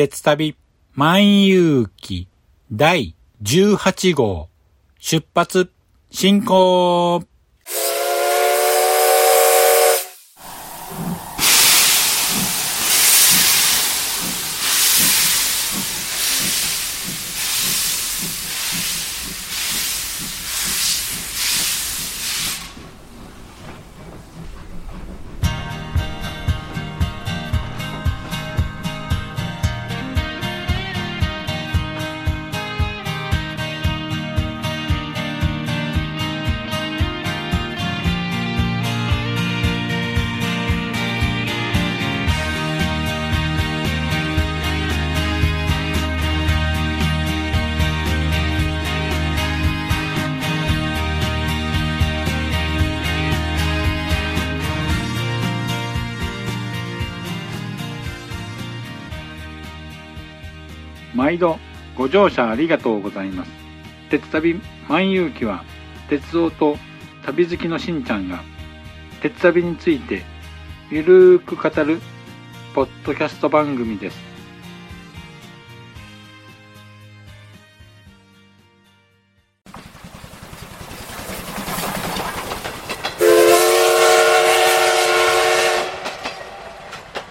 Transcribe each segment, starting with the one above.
鉄旅万有記第18号出発進行。毎度ご乗車ありがとうございます。鉄旅万有記は鉄道と旅好きのしんちゃんが鉄旅についてゆるーく語るポッドキャスト番組です。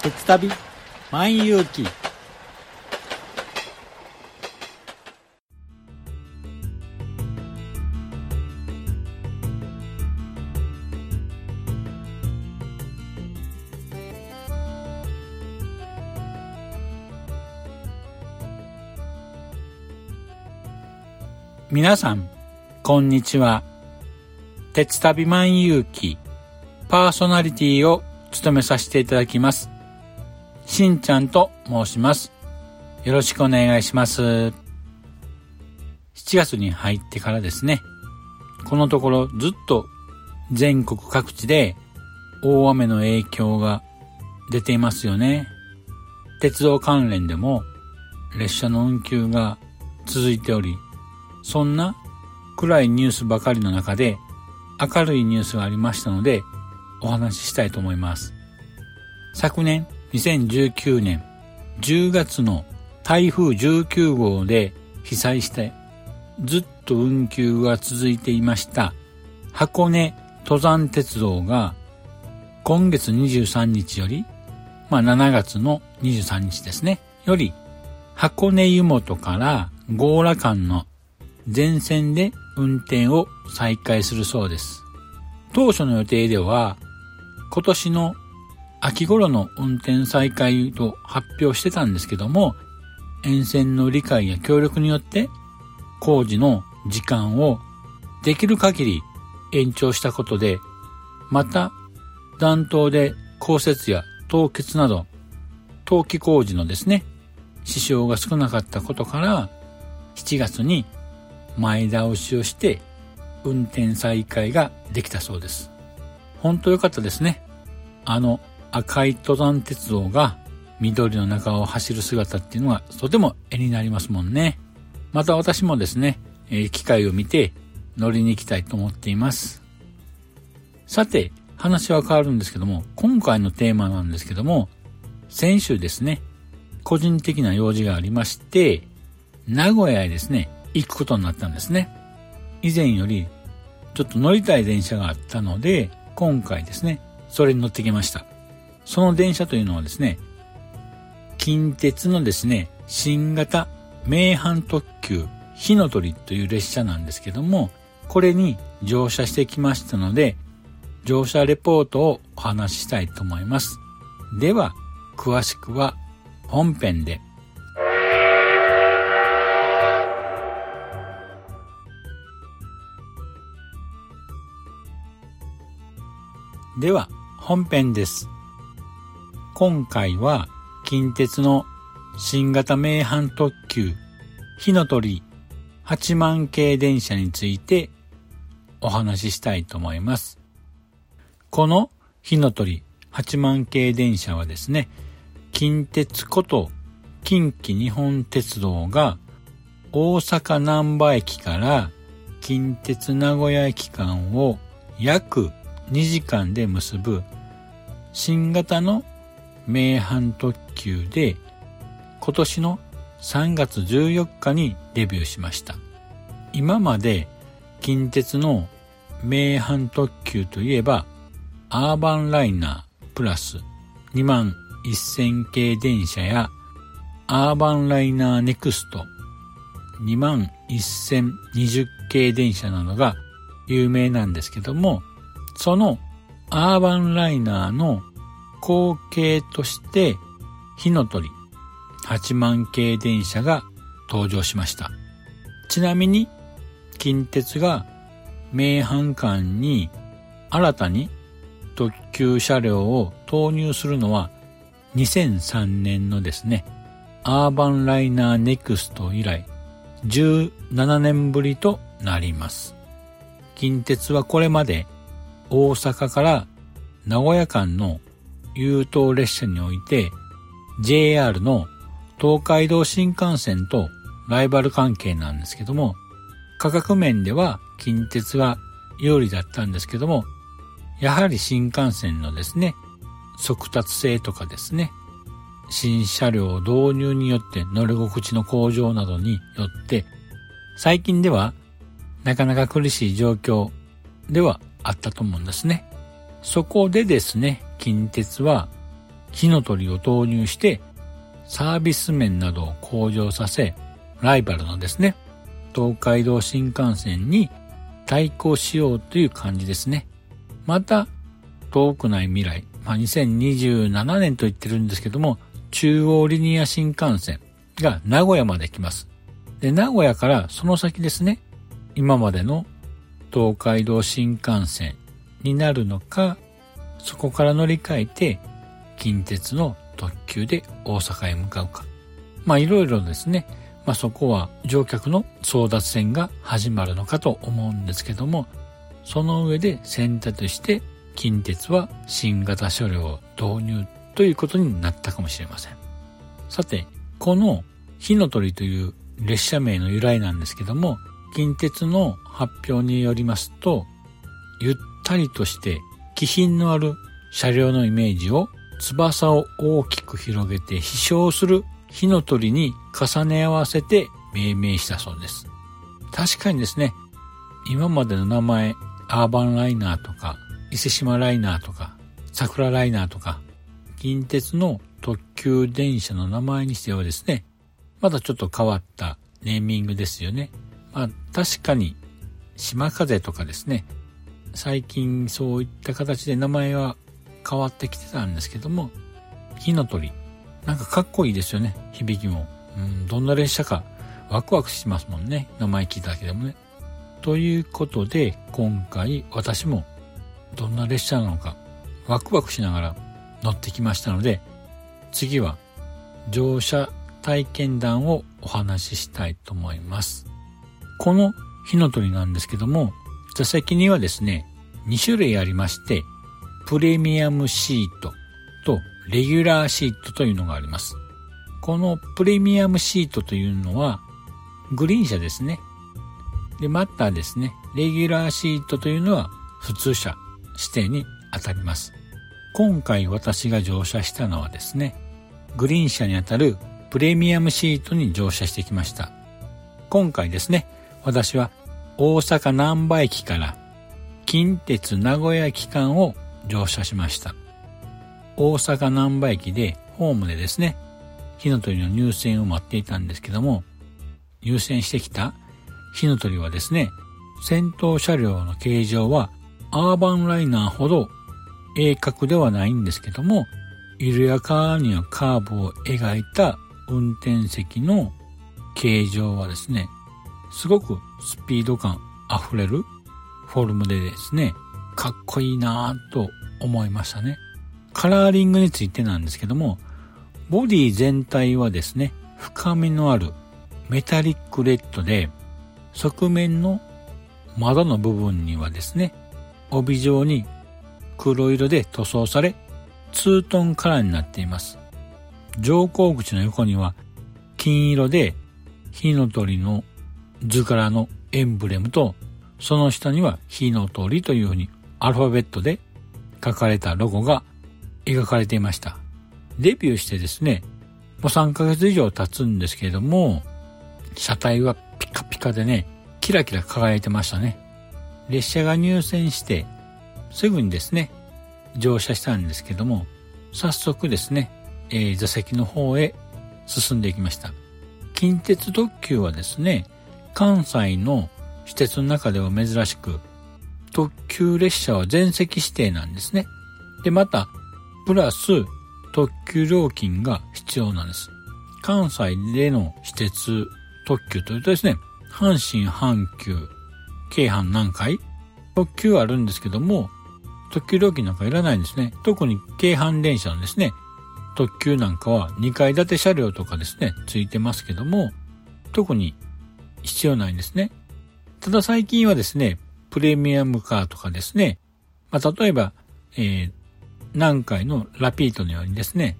鉄旅万有記皆さん、こんにちは。鉄旅万有記パーソナリティを務めさせていただきます。しんちゃんと申します。よろしくお願いします。7月に入ってからですね、このところずっと全国各地で大雨の影響が出ていますよね。鉄道関連でも列車の運休が続いており、そんな暗いニュースばかりの中で明るいニュースがありましたのでお話ししたいと思います。昨年2019年10月の台風19号で被災してずっと運休が続いていました箱根登山鉄道が今月23日より、まあ7月の23日ですね、より箱根湯本から強羅間の全線で運転を再開するそうです。当初の予定では、今年の秋頃の運転再開と発表してたんですけども、沿線の理解や協力によって工事の時間をできる限り延長したことで、また弾頭で降雪や凍結など冬季工事のですね、支障が少なかったことから7月に前倒しをして運転再開ができたそうです。本当良かったですね。あの赤い登山鉄道が緑の中を走る姿っていうのがとても絵になりますもんね。また私もですね、え機会を見て乗りに行きたいと思っています。さて、話は変わるんですけども、今回のテーマなんですけども、先週ですね、個人的な用事がありまして、名古屋へですね、行くことになったんですね。以前よりちょっと乗りたい電車があったので、今回ですね、それに乗ってきました。その電車というのはですね、近鉄のですね、新型名阪特急火の鳥という列車なんですけども、これに乗車してきましたので、乗車レポートをお話ししたいと思います。では、詳しくは本編で。では、本編です。今回は、近鉄の新型名阪特急火の鳥8万系電車についてお話ししたいと思います。この火の鳥8万系電車はですね、近鉄こと近畿日本鉄道が大阪難波駅から近鉄名古屋駅間を約2時間で結ぶ新型の名阪特急で今年の3月14日にデビューしました。今まで近鉄の名阪特急といえば、アーバンライナープラス2万1000系電車やアーバンライナーネクスト2万1020系電車などが有名なんですけども、そのアーバンライナーの後継として火の鳥8万系電車が登場しました。ちなみに近鉄が名阪間に新たに特急車両を投入するのは2003年のですね、アーバンライナーネクスト以来17年ぶりとなります。近鉄はこれまで大阪から名古屋間の優等列車において JR の東海道新幹線とライバル関係なんですけども価格面では近鉄は有利だったんですけどもやはり新幹線のですね速達性とかですね新車両導入によって乗り心地の向上などによって最近ではなかなか苦しい状況ではあったと思うんですね。そこでですね、近鉄は火の鳥を投入してサービス面などを向上させ、ライバルのですね、東海道新幹線に対抗しようという感じですね。また、遠くない未来、まあ、2027年と言ってるんですけども、中央リニア新幹線が名古屋まで来ます。で、名古屋からその先ですね、今までの東海道新幹線になるのか、そこから乗り換えて近鉄の特急で大阪へ向かうか。まあいろいろですね、まあそこは乗客の争奪戦が始まるのかと思うんですけども、その上で選択して近鉄は新型車両を導入ということになったかもしれません。さて、この火の鳥という列車名の由来なんですけども、近鉄の発表によりますと、ゆったりとして気品のある車両のイメージを翼を大きく広げて飛翔する火の鳥に重ね合わせて命名したそうです。確かにですね、今までの名前、アーバンライナーとか、伊勢島ライナーとか、桜ライナーとか、近鉄の特急電車の名前にしてはですね、まだちょっと変わったネーミングですよね。まあ確かに島風とかですね、最近そういった形で名前は変わってきてたんですけども、火の鳥。なんかかっこいいですよね、響きも。うん、どんな列車かワクワクしますもんね。名前聞いただけでもね。ということで、今回私もどんな列車なのかワクワクしながら乗ってきましたので、次は乗車体験談をお話ししたいと思います。この火の鳥なんですけども、座席にはですね、2種類ありまして、プレミアムシートとレギュラーシートというのがあります。このプレミアムシートというのは、グリーン車ですね。で、またですね、レギュラーシートというのは普通車指定に当たります。今回私が乗車したのはですね、グリーン車にあたるプレミアムシートに乗車してきました。今回ですね、私は大阪南波駅から近鉄名古屋駅間を乗車しました。大阪南波駅でホームでですね、火の鳥の入線を待っていたんですけども、入線してきた火の鳥はですね、先頭車両の形状はアーバンライナーほど鋭角ではないんですけども、緩やかにはカーブを描いた運転席の形状はですね、すごくスピード感溢れるフォルムでですね、かっこいいなぁと思いましたね。カラーリングについてなんですけども、ボディ全体はですね、深みのあるメタリックレッドで、側面の窓の部分にはですね、帯状に黒色で塗装され、ツートンカラーになっています。乗降口の横には金色で火の鳥の図柄のエンブレムと、その下には火の鳥というふうにアルファベットで書かれたロゴが描かれていました。デビューしてですね、もう3ヶ月以上経つんですけれども、車体はピカピカでね、キラキラ輝いてましたね。列車が入線して、すぐにですね、乗車したんですけども、早速ですね、えー、座席の方へ進んでいきました。近鉄特急はですね、関西の私鉄の中では珍しく、特急列車は全席指定なんですね。で、また、プラス特急料金が必要なんです。関西での私鉄特急というとですね、阪神阪急、京阪南海、特急あるんですけども、特急料金なんかいらないんですね。特に京阪電車のですね、特急なんかは2階建て車両とかですね、ついてますけども、特に必要ないんですね。ただ最近はですね、プレミアムカーとかですね、まあ、例えば、えー、南海のラピートのようにですね、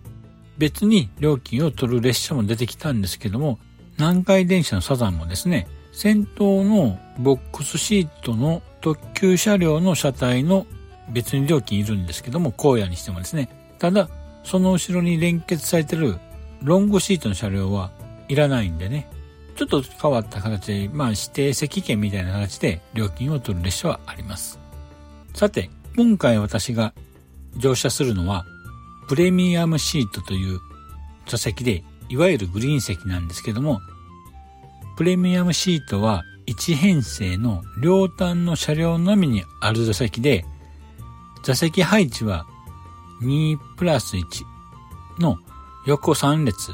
別に料金を取る列車も出てきたんですけども、南海電車のサザンもですね、先頭のボックスシートの特急車両の車体の別に料金いるんですけども、荒野にしてもですね、ただ、その後ろに連結されてるロングシートの車両はいらないんでね、ちょっと変わった形で、まあ指定席券みたいな形で料金を取る列車はあります。さて、今回私が乗車するのは、プレミアムシートという座席で、いわゆるグリーン席なんですけども、プレミアムシートは1編成の両端の車両のみにある座席で、座席配置は2プラス1の横3列。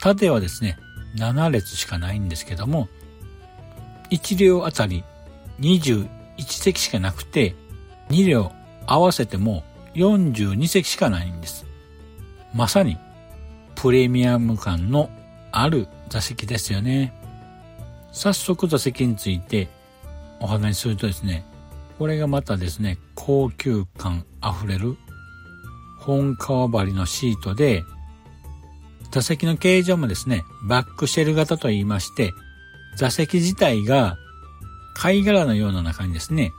縦はですね、7列しかないんですけども、1両あたり21席しかなくて、2両合わせても42席しかないんです。まさにプレミアム感のある座席ですよね。早速座席についてお話しするとですね、これがまたですね、高級感あふれる本革張りのシートで、座席の形状もですね、バックシェル型と言いまして、座席自体が貝殻のような中にですね、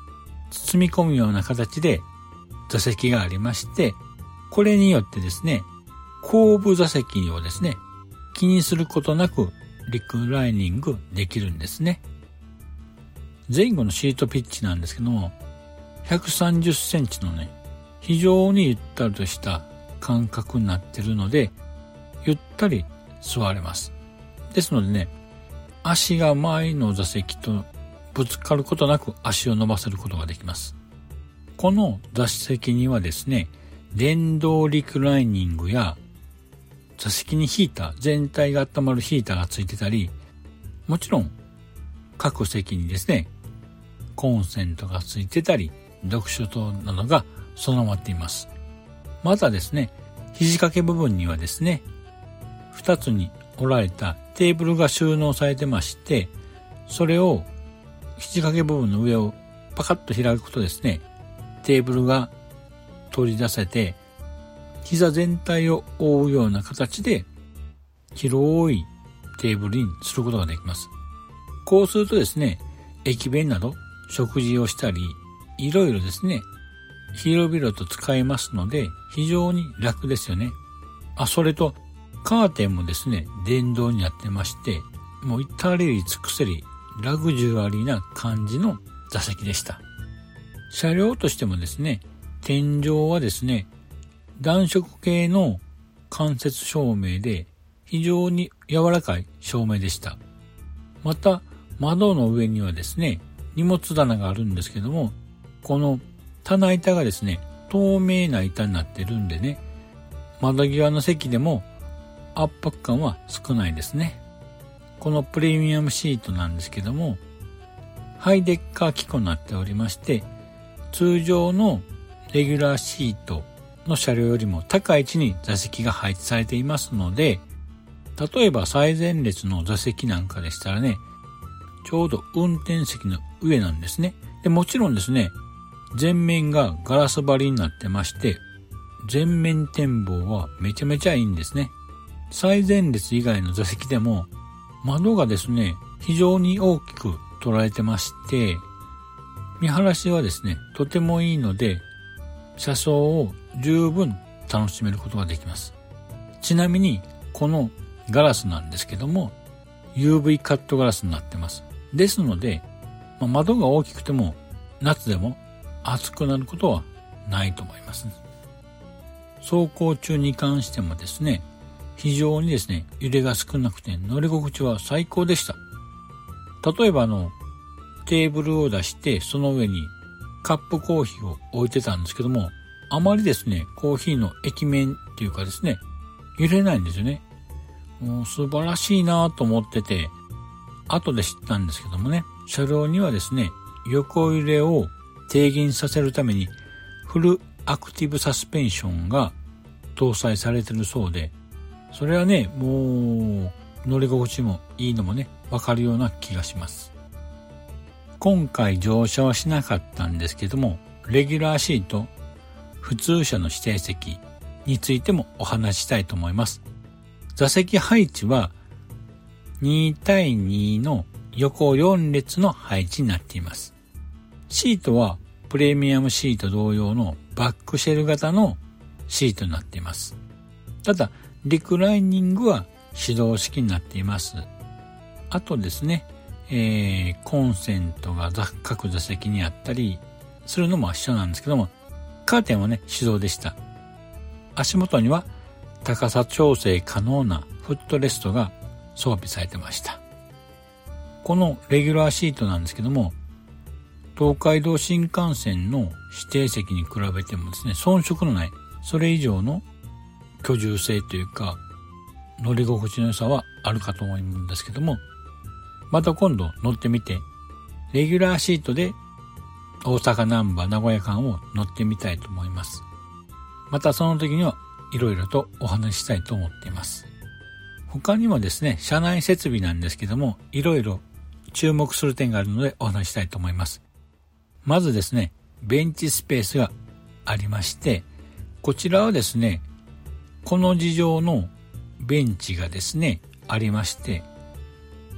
包み込むような形で座席がありまして、これによってですね、後部座席をですね、気にすることなくリクライニングできるんですね。前後のシートピッチなんですけども、130センチのね、非常にゆったりとした感覚になってるので、ゆったり座れます。ですのでね、足が前の座席とぶつかることなく足を伸ばせることができます。この座席にはですね、電動リクライニングや座席にヒーター、全体が温まるヒーターがついてたり、もちろん各席にですね、コンセントがついてたり、読書灯などが備わっています。またですね、肘掛け部分にはですね、二つに折られたテーブルが収納されてまして、それを肘掛け部分の上をパカッと開くとですね、テーブルが取り出せて、膝全体を覆うような形で広いテーブルにすることができます。こうするとですね、駅弁など食事をしたり、いろいろですね、広々と使えますので、非常に楽ですよね。あ、それと、カーテンもですね、電動になってまして、もう至れり尽くせり、ラグジュアリーな感じの座席でした。車両としてもですね、天井はですね、暖色系の間接照明で非常に柔らかい照明でした。また、窓の上にはですね、荷物棚があるんですけども、この棚板がですね、透明な板になってるんでね、窓際の席でも圧迫感は少ないですね。このプレミアムシートなんですけども、ハイデッカー機構になっておりまして、通常のレギュラーシートの車両よりも高い位置に座席が配置されていますので、例えば最前列の座席なんかでしたらね、ちょうど運転席の上なんですね。で、もちろんですね、前面がガラス張りになってまして、前面展望はめちゃめちゃいいんですね。最前列以外の座席でも窓がですね、非常に大きく捉えてまして、見晴らしはですね、とてもいいので、車窓を十分楽しめることができます。ちなみに、このガラスなんですけども、UV カットガラスになってます。ですので、まあ、窓が大きくても夏でも暑くなることはないと思います、走行中に関してもですね、非常にですね、揺れが少なくて乗り心地は最高でした。例えばあの、テーブルを出してその上にカップコーヒーを置いてたんですけども、あまりですね、コーヒーの液面っていうかですね、揺れないんですよね。もう素晴らしいなぁと思ってて、後で知ったんですけどもね、車両にはですね、横揺れを低減させるためにフルアクティブサスペンションが搭載されてるそうで、それはね、もう乗り心地もいいのもね、わかるような気がします。今回乗車はしなかったんですけども、レギュラーシート、普通車の指定席についてもお話ししたいと思います。座席配置は2対2の横4列の配置になっています。シートはプレミアムシート同様のバックシェル型のシートになっています。ただ、リクライニングは手動式になっています。あとですね、えー、コンセントが各座席にあったりするのも一緒なんですけども、カーテンはね、手動でした。足元には高さ調整可能なフットレストが装備されてました。このレギュラーシートなんですけども、東海道新幹線の指定席に比べてもですね、遜色のない、それ以上の居住性というか、乗り心地の良さはあるかと思うんですけども、また今度乗ってみて、レギュラーシートで大阪南波名古屋間を乗ってみたいと思います。またその時にはいろいろとお話ししたいと思っています。他にもですね、車内設備なんですけども、いろいろ注目する点があるのでお話したいと思います。まずですね、ベンチスペースがありまして、こちらはですね、この事情のベンチがですね、ありまして、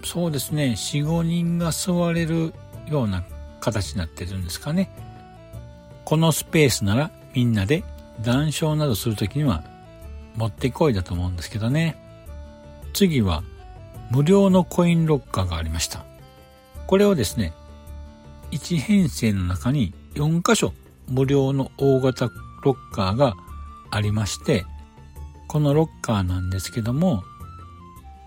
そうですね、4、5人が座れるような形になってるんですかね。このスペースならみんなで談笑などするときには持ってこいだと思うんですけどね。次は無料のコインロッカーがありました。これをですね、1編成の中に4箇所無料の大型ロッカーがありまして、このロッカーなんですけども、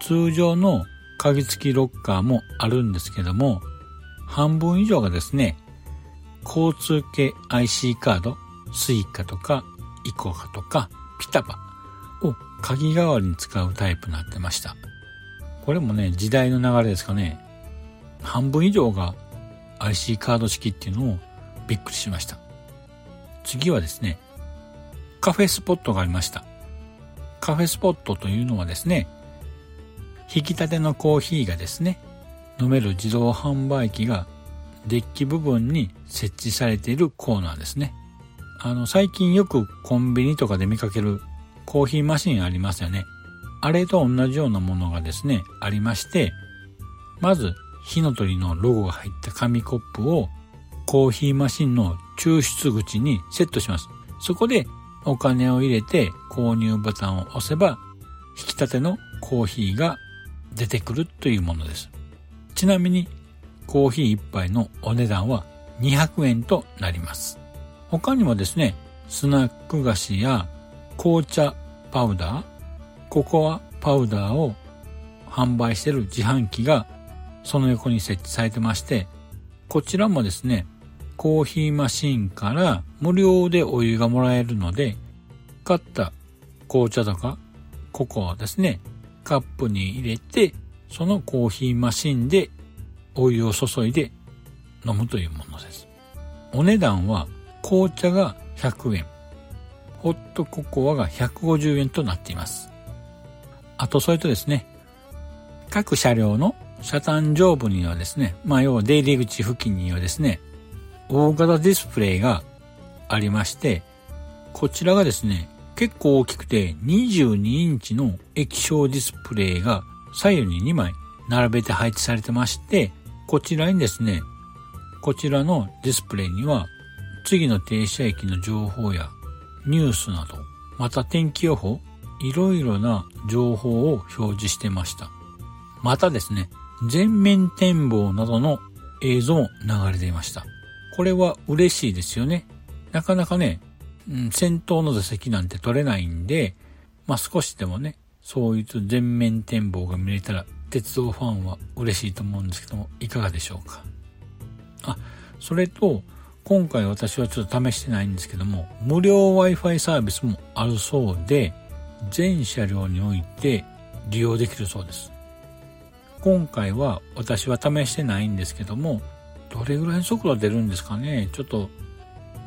通常の鍵付きロッカーもあるんですけども、半分以上がですね、交通系 IC カード、スイカとかイコカとかピタパを鍵代わりに使うタイプになってました。これもね、時代の流れですかね。半分以上が IC カード式っていうのをびっくりしました。次はですね、カフェスポットがありました。カフェスポットというのはですね、引き立てのコーヒーがですね、飲める自動販売機がデッキ部分に設置されているコーナーですね。あの、最近よくコンビニとかで見かけるコーヒーマシンありますよね。あれと同じようなものがですね、ありまして、まず、火の鳥のロゴが入った紙コップをコーヒーマシンの抽出口にセットします。そこでお金を入れて購入ボタンを押せば、引き立てのコーヒーが出てくるというものです。ちなみに、コーヒー1杯のお値段は200円となります。他にもですね、スナック菓子や紅茶パウダー、ココアパウダーを販売している自販機がその横に設置されてまして、こちらもですね、コーヒーマシンから無料でお湯がもらえるので、買った紅茶とかココアですね、カップに入れて、そのコーヒーマシンでお湯を注いで飲むというものです。お値段は紅茶が100円、ホットココアが150円となっています。あとそれとですね、各車両の車端上部にはですね、まあ要は出入り口付近にはですね、大型ディスプレイがありまして、こちらがですね、結構大きくて22インチの液晶ディスプレイが左右に2枚並べて配置されてまして、こちらにですね、こちらのディスプレイには次の停車駅の情報やニュースなど、また天気予報、いろいろな情報を表示してました。またですね、全面展望などの映像も流れていました。これは嬉しいですよね。なかなかね、うん、先頭の座席なんて取れないんで、まあ、少しでもね、そういう全面展望が見れたら、鉄道ファンは嬉しいと思うんですけども、いかがでしょうか。あ、それと、今回私はちょっと試してないんですけども、無料 Wi-Fi サービスもあるそうで、全車両において利用できるそうです。今回は私は試してないんですけども、どれぐらいの速度出るんですかねちょっと、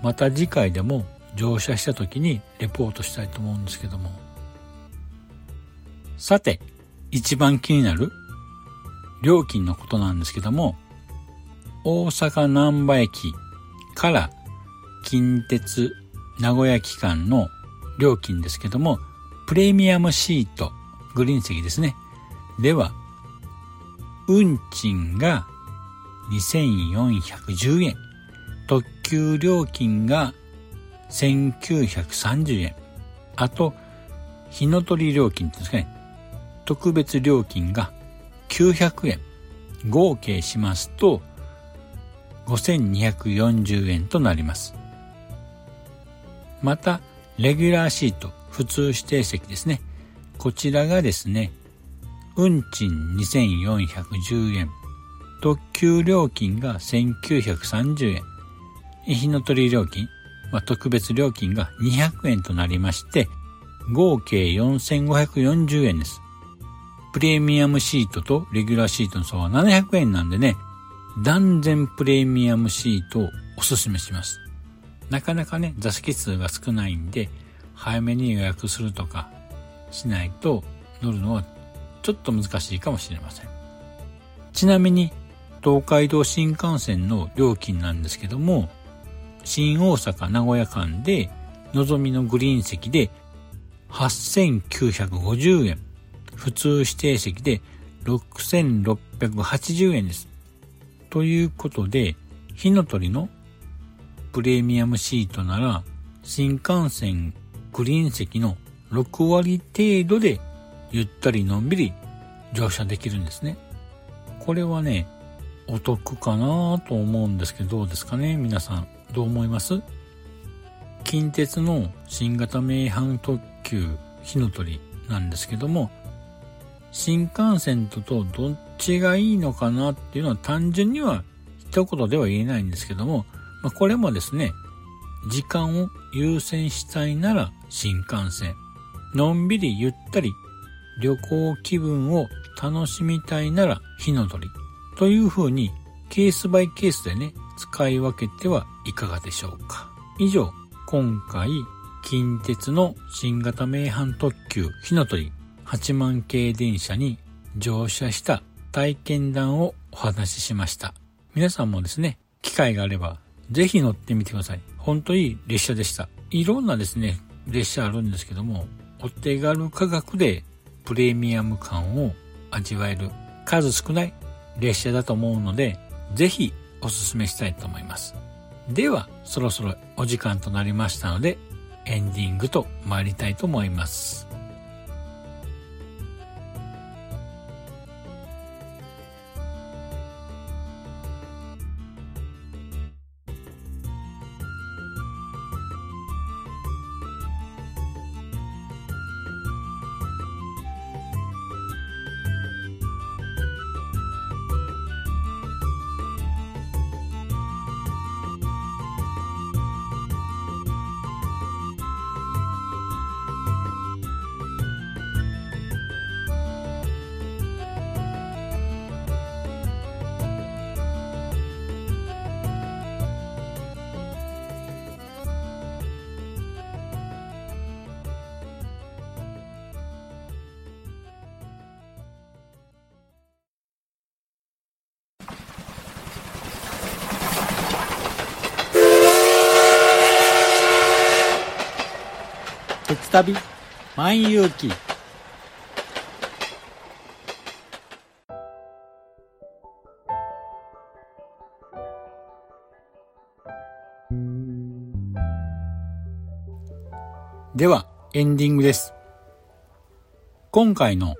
また次回でも乗車した時にレポートしたいと思うんですけども。さて、一番気になる料金のことなんですけども、大阪南波駅から近鉄名古屋期間の料金ですけども、プレミアムシート、グリーン席ですね。では、運賃が2410円。特急料金が1930円。あと、日の取り料金ですかね。特別料金が900円。合計しますと、5240円となります。また、レギュラーシート、普通指定席ですね。こちらがですね、運賃2410円、特急料金が1930円、日の取り料金、まあ、特別料金が200円となりまして、合計4540円です。プレミアムシートとレギュラーシートの差は700円なんでね、断然プレミアムシートをおすすめします。なかなかね、座席数が少ないんで、早めに予約するとかしないと乗るのはちょっと難しいかもしれません。ちなみに東海道新幹線の料金なんですけども、新大阪名古屋間でのぞみのグリーン席で8950円、普通指定席で6680円です。ということで、火の鳥のプレミアムシートなら新幹線グリーン席の6割程度でゆったりのんびり乗車できるんですね。これはね、お得かなと思うんですけど、どうですかね？皆さん、どう思います？近鉄の新型名阪特急火の鳥なんですけども、新幹線ととどっちがいいのかなっていうのは単純には一言では言えないんですけども、まあ、これもですね、時間を優先したいなら新幹線。のんびりゆったり旅行気分を楽しみたいなら火の鳥。という風にケースバイケースでね、使い分けてはいかがでしょうか。以上、今回、近鉄の新型名阪特急火の鳥8万系電車に乗車した体験談をお話ししました。皆さんもですね、機会があればぜひ乗ってみてください。本当いい列車でした。いろんなですね、列車あるんですけども、お手軽価格でプレミアム感を味わえる数少ない列車だと思うので、ぜひおすすめしたいと思います。では、そろそろお時間となりましたので、エンディングと参りたいと思います。旅万有記では、エンディングです。今回の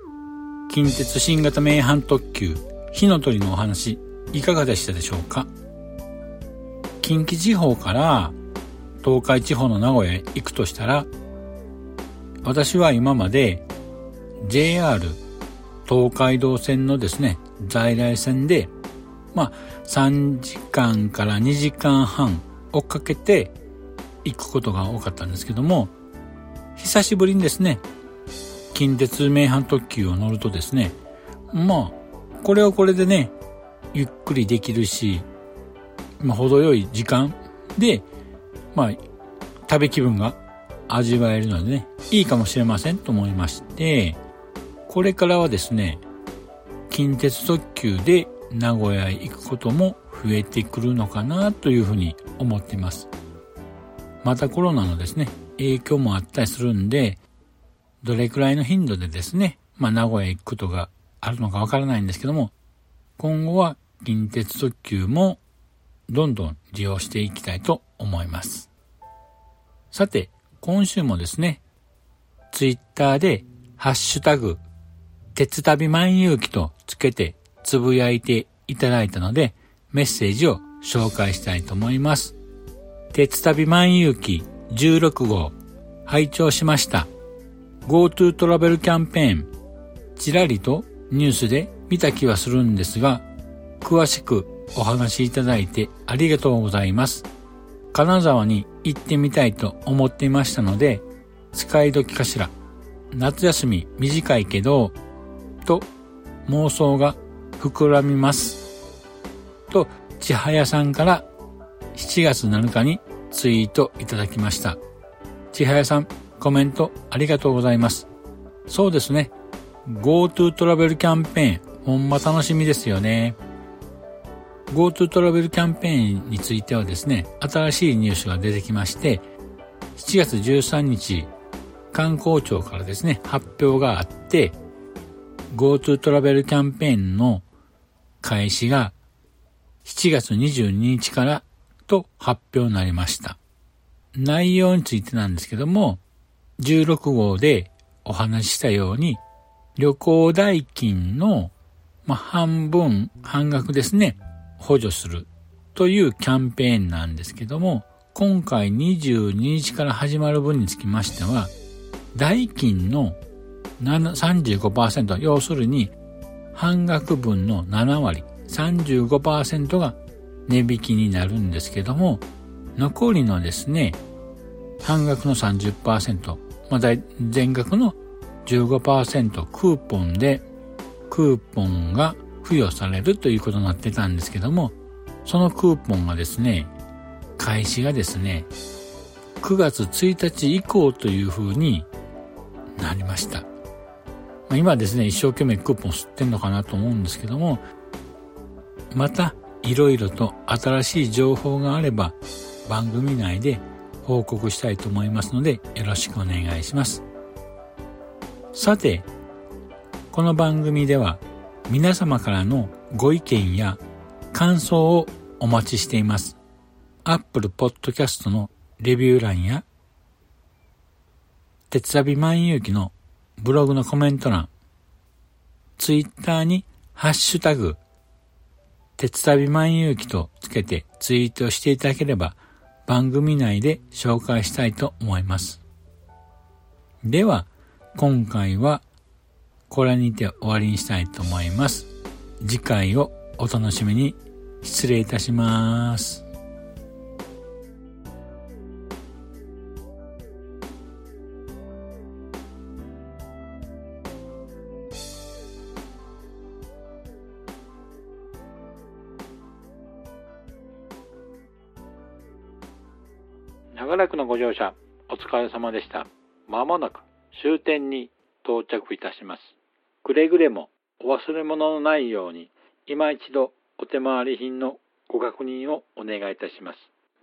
近鉄新型名阪特急火の鳥のお話いかがでしたでしょうか？近畿地方から東海地方の名古屋へ行くとしたら私は今まで JR 東海道線のですね在来線でまあ3時間から2時間半追っかけて行くことが多かったんですけども久しぶりにですね近鉄名阪特急を乗るとですね、まあ、これはこれでね、ゆっくりできるし、まあ、程よい時間で、まあ、食べ気分が味わえるのでね、いいかもしれませんと思いまして、これからはですね、近鉄特急で名古屋へ行くことも増えてくるのかなというふうに思っています。またコロナのですね、影響もあったりするんで、どれくらいの頻度でですね、まあ、名古屋へ行くことがあるのかわからないんですけども、今後は近鉄特急もどんどん利用していきたいと思います。さて、今週もですね、ツイッターでハッシュタグ、鉄旅万有記とつけてつぶやいていただいたので、メッセージを紹介したいと思います。鉄旅万有記16号、拝聴しました。GoTo トラベルキャンペーン、ちらりとニュースで見た気はするんですが、詳しくお話しいただいてありがとうございます。金沢に行ってみたいと思っていましたので、使い時かしら。夏休み短いけど、と妄想が膨らみます。と、ちはやさんから7月7日にツイートいただきました。ちはやさん、コメントありがとうございます。そうですね。GoTo トラベルキャンペーン、ほんま楽しみですよね。GoTo トラベルキャンペーンについてはですね、新しいニュースが出てきまして、7月13日、観光庁からですね、発表があって、GoTo トラベルキャンペーンの開始が7月22日からと発表になりました。内容についてなんですけども、16号でお話ししたように、旅行代金の、ま、半分、半額ですね、補助するというキャンペーンなんですけども、今回22日から始まる分につきましては、代金の35%、要するに半額分の7割、35%が値引きになるんですけども、残りのですね、半額の30%、まあ、全額の15%クーポンで、クーポンが付与されるということになってたんですけども、そのクーポンがですね、開始がですね、9月1日以降という風になりました。ま、今ですね、一生懸命クーポン吸ってんのかなと思うんですけども、また、いろいろと新しい情報があれば、番組内で報告したいと思いますのでよろしくお願いします。さて、この番組では皆様からのご意見や感想をお待ちしています。Apple Podcast のレビュー欄や鉄旅万有記のブログのコメント欄、Twitter にハッシュタグ鉄旅万有記とつけてツイートしていただければ番組内で紹介したいと思います。では、今回はこれにて終わりにしたいと思います。次回をお楽しみに失礼いたします。長らくのご乗車、お疲れ様でした。まもなく終点に到着いたします。くれぐれもお忘れ物のないように、今一度お手回り品のご確認をお願いいたします。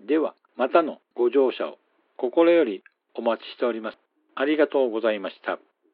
では、またのご乗車を心よりお待ちしております。ありがとうございました。